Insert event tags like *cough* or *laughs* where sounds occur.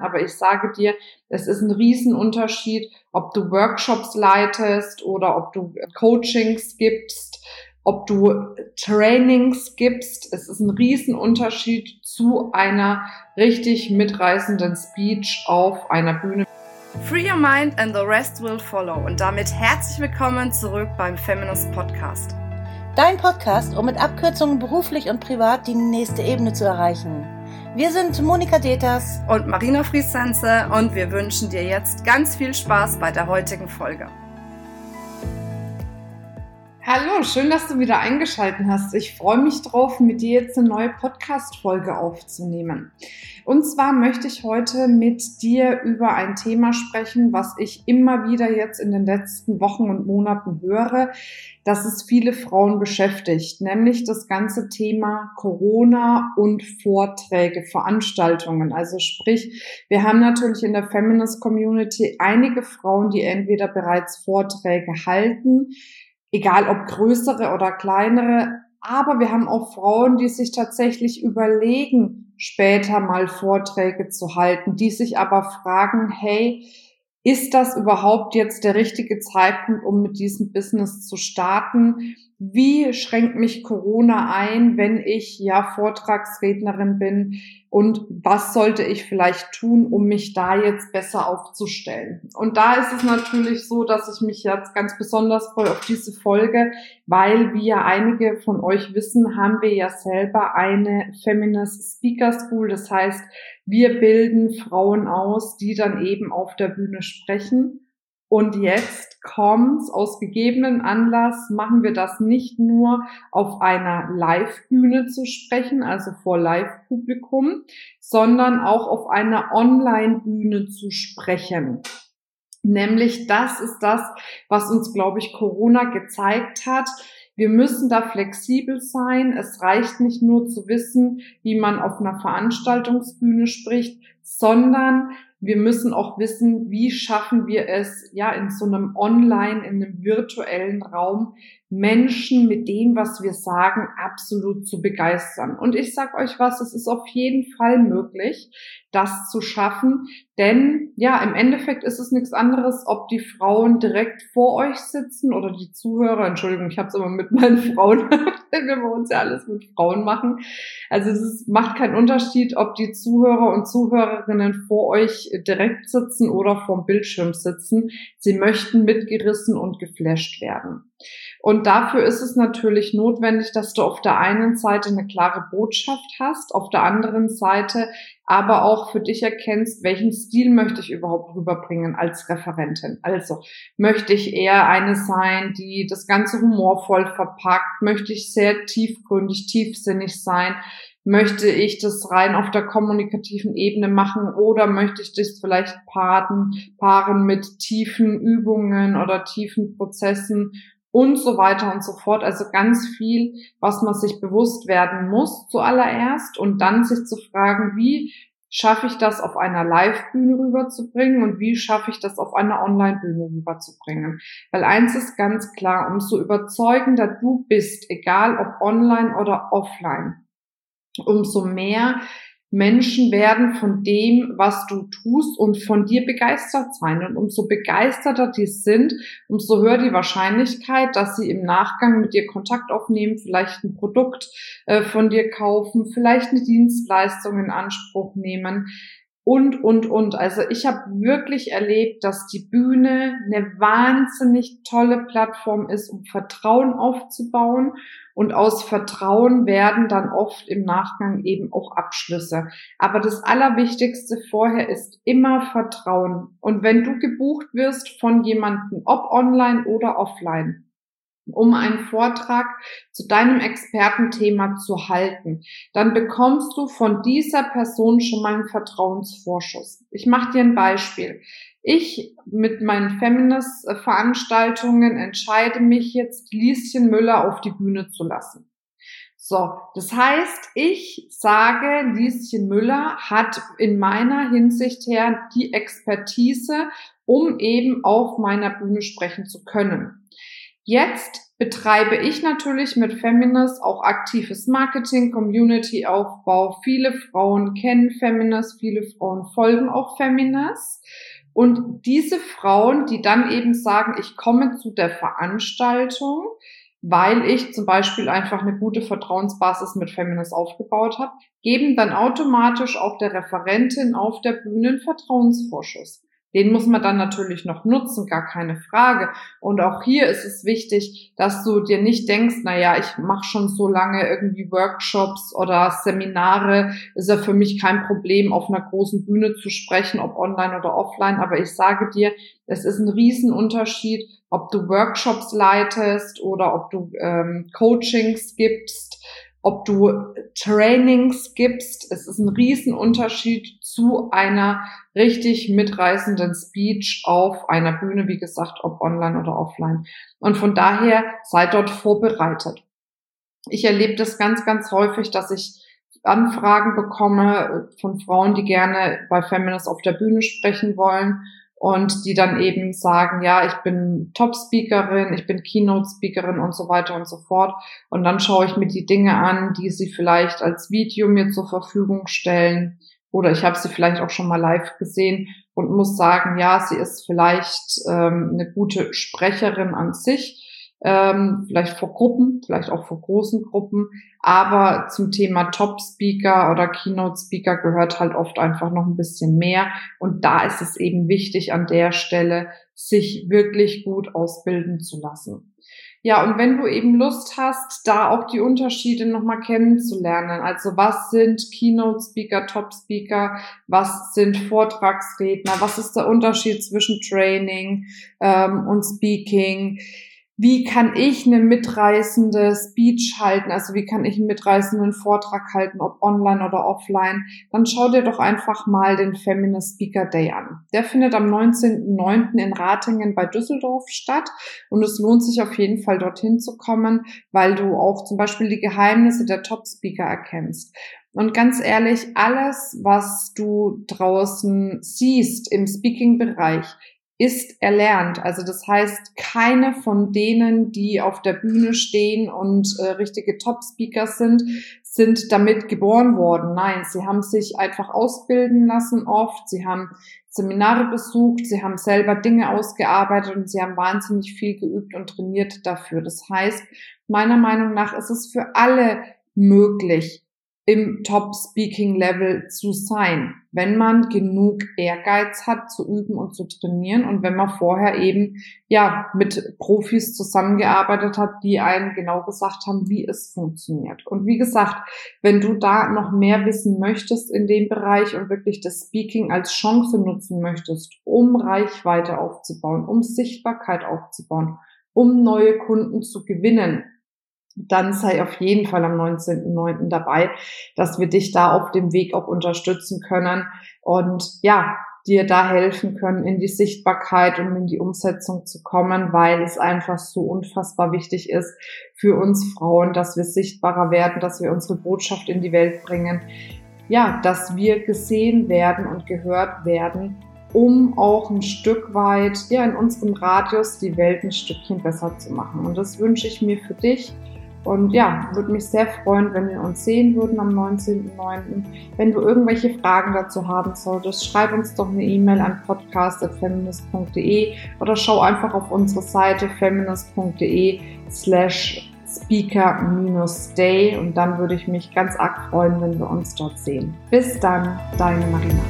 Aber ich sage dir, es ist ein Riesenunterschied, ob du Workshops leitest oder ob du Coachings gibst, ob du Trainings gibst. Es ist ein Riesenunterschied zu einer richtig mitreißenden Speech auf einer Bühne. Free your mind and the rest will follow. Und damit herzlich willkommen zurück beim Feminist Podcast. Dein Podcast, um mit Abkürzungen beruflich und privat die nächste Ebene zu erreichen. Wir sind Monika Deters und Marina Friesense und wir wünschen dir jetzt ganz viel Spaß bei der heutigen Folge. Hallo, schön, dass du wieder eingeschaltet hast. Ich freue mich drauf, mit dir jetzt eine neue Podcast-Folge aufzunehmen. Und zwar möchte ich heute mit dir über ein Thema sprechen, was ich immer wieder jetzt in den letzten Wochen und Monaten höre, dass es viele Frauen beschäftigt, nämlich das ganze Thema Corona und Vorträge, Veranstaltungen. Also sprich, wir haben natürlich in der Feminist Community einige Frauen, die entweder bereits Vorträge halten, egal ob größere oder kleinere. Aber wir haben auch Frauen, die sich tatsächlich überlegen, später mal Vorträge zu halten, die sich aber fragen, hey, ist das überhaupt jetzt der richtige Zeitpunkt, um mit diesem Business zu starten? Wie schränkt mich Corona ein, wenn ich ja Vortragsrednerin bin? Und was sollte ich vielleicht tun, um mich da jetzt besser aufzustellen? Und da ist es natürlich so, dass ich mich jetzt ganz besonders freue auf diese Folge, weil wie ja einige von euch wissen, haben wir ja selber eine Feminist Speaker School. Das heißt, wir bilden Frauen aus, die dann eben auf der Bühne sprechen. Und jetzt kommt's, aus gegebenen Anlass machen wir das nicht nur auf einer Live-Bühne zu sprechen, also vor Live-Publikum, sondern auch auf einer Online-Bühne zu sprechen. Nämlich das ist das, was uns, glaube ich, Corona gezeigt hat. Wir müssen da flexibel sein. Es reicht nicht nur zu wissen, wie man auf einer Veranstaltungsbühne spricht, sondern wir müssen auch wissen, wie schaffen wir es, ja, in so einem Online, in einem virtuellen Raum Menschen mit dem, was wir sagen, absolut zu begeistern. Und ich sag euch was, es ist auf jeden Fall möglich, das zu schaffen, denn ja, im Endeffekt ist es nichts anderes, ob die Frauen direkt vor euch sitzen oder die Zuhörer, Entschuldigung, ich habe es immer mit *laughs* meinen Frauen, *laughs* wenn wir bei uns ja alles mit Frauen machen. Also es macht keinen Unterschied, ob die Zuhörer und Zuhörerinnen vor euch direkt sitzen oder vorm Bildschirm sitzen. Sie möchten mitgerissen und geflasht werden. Und dafür ist es natürlich notwendig, dass du auf der einen Seite eine klare Botschaft hast, auf der anderen Seite aber auch für dich erkennst, welchen Stil möchte ich überhaupt rüberbringen als Referentin. Also möchte ich eher eine sein, die das Ganze humorvoll verpackt, möchte ich sehr tiefgründig, tiefsinnig sein, möchte ich das rein auf der kommunikativen Ebene machen oder möchte ich das vielleicht paaren, paaren mit tiefen Übungen oder tiefen Prozessen und so weiter und so fort. Also ganz viel, was man sich bewusst werden muss zuallererst und dann sich zu fragen, wie schaffe ich das auf einer Live-Bühne rüberzubringen und wie schaffe ich das auf einer Online-Bühne rüberzubringen. Weil eins ist ganz klar, umso überzeugender du bist, egal ob online oder offline, umso mehr Menschen werden von dem, was du tust und von dir begeistert sein. Und umso begeisterter die sind, umso höher die Wahrscheinlichkeit, dass sie im Nachgang mit dir Kontakt aufnehmen, vielleicht ein Produkt äh, von dir kaufen, vielleicht eine Dienstleistung in Anspruch nehmen und, und, und. Also ich habe wirklich erlebt, dass die Bühne eine wahnsinnig tolle Plattform ist, um Vertrauen aufzubauen. Und aus Vertrauen werden dann oft im Nachgang eben auch Abschlüsse. Aber das Allerwichtigste vorher ist immer Vertrauen. Und wenn du gebucht wirst von jemandem, ob online oder offline, um einen Vortrag zu deinem Expertenthema zu halten, dann bekommst du von dieser Person schon mal einen Vertrauensvorschuss. Ich mache dir ein Beispiel. Ich mit meinen Feminist-Veranstaltungen entscheide mich jetzt, Lieschen Müller auf die Bühne zu lassen. So, das heißt, ich sage, Lieschen Müller hat in meiner Hinsicht her die Expertise, um eben auf meiner Bühne sprechen zu können. Jetzt betreibe ich natürlich mit Feminist auch aktives Marketing, Community-Aufbau. Viele Frauen kennen Feminist, viele Frauen folgen auch Feminist. Und diese Frauen, die dann eben sagen, ich komme zu der Veranstaltung, weil ich zum Beispiel einfach eine gute Vertrauensbasis mit Feminist aufgebaut habe, geben dann automatisch auch der Referentin auf der Bühne einen Vertrauensvorschuss. Den muss man dann natürlich noch nutzen, gar keine Frage. Und auch hier ist es wichtig, dass du dir nicht denkst, na ja, ich mache schon so lange irgendwie Workshops oder Seminare, ist ja für mich kein Problem, auf einer großen Bühne zu sprechen, ob online oder offline. Aber ich sage dir, es ist ein Riesenunterschied, ob du Workshops leitest oder ob du ähm, Coachings gibst ob du Trainings gibst. Es ist ein Riesenunterschied zu einer richtig mitreißenden Speech auf einer Bühne, wie gesagt, ob online oder offline. Und von daher sei dort vorbereitet. Ich erlebe das ganz, ganz häufig, dass ich Anfragen bekomme von Frauen, die gerne bei Feminist auf der Bühne sprechen wollen und die dann eben sagen, ja, ich bin Top-Speakerin, ich bin Keynote-Speakerin und so weiter und so fort. Und dann schaue ich mir die Dinge an, die sie vielleicht als Video mir zur Verfügung stellen oder ich habe sie vielleicht auch schon mal live gesehen und muss sagen, ja, sie ist vielleicht ähm, eine gute Sprecherin an sich, ähm, vielleicht vor Gruppen, vielleicht auch vor großen Gruppen, aber zum Thema Top-Speaker oder Keynote-Speaker gehört halt oft einfach noch ein bisschen mehr. Und da ist es eben wichtig, an der Stelle sich wirklich gut ausbilden zu lassen. Ja, und wenn du eben Lust hast, da auch die Unterschiede nochmal kennenzulernen, also was sind Keynote-Speaker, Top-Speaker, was sind Vortragsredner, was ist der Unterschied zwischen Training ähm, und Speaking, wie kann ich eine mitreißende Speech halten, also wie kann ich einen mitreißenden Vortrag halten, ob online oder offline, dann schau dir doch einfach mal den Feminist Speaker Day an. Der findet am 19.09. in Ratingen bei Düsseldorf statt und es lohnt sich auf jeden Fall dorthin zu kommen, weil du auch zum Beispiel die Geheimnisse der Top Speaker erkennst. Und ganz ehrlich, alles, was du draußen siehst im Speaking-Bereich, ist erlernt. Also das heißt, keine von denen, die auf der Bühne stehen und äh, richtige Top-Speakers sind, sind damit geboren worden. Nein, sie haben sich einfach ausbilden lassen oft, sie haben Seminare besucht, sie haben selber Dinge ausgearbeitet und sie haben wahnsinnig viel geübt und trainiert dafür. Das heißt, meiner Meinung nach ist es für alle möglich, im Top-Speaking-Level zu sein, wenn man genug Ehrgeiz hat zu üben und zu trainieren und wenn man vorher eben ja mit Profis zusammengearbeitet hat, die einen genau gesagt haben, wie es funktioniert. Und wie gesagt, wenn du da noch mehr wissen möchtest in dem Bereich und wirklich das Speaking als Chance nutzen möchtest, um Reichweite aufzubauen, um Sichtbarkeit aufzubauen, um neue Kunden zu gewinnen, dann sei auf jeden Fall am 19.09. dabei, dass wir dich da auf dem Weg auch unterstützen können und ja, dir da helfen können, in die Sichtbarkeit und in die Umsetzung zu kommen, weil es einfach so unfassbar wichtig ist für uns Frauen, dass wir sichtbarer werden, dass wir unsere Botschaft in die Welt bringen, ja, dass wir gesehen werden und gehört werden, um auch ein Stück weit, ja, in unserem Radius die Welt ein Stückchen besser zu machen. Und das wünsche ich mir für dich und ja, würde mich sehr freuen, wenn wir uns sehen würden am 19.09. Wenn du irgendwelche Fragen dazu haben solltest, schreib uns doch eine E-Mail an podcast.feminist.de oder schau einfach auf unsere Seite feminist.de slash speaker-day und dann würde ich mich ganz arg freuen, wenn wir uns dort sehen. Bis dann, deine Marina.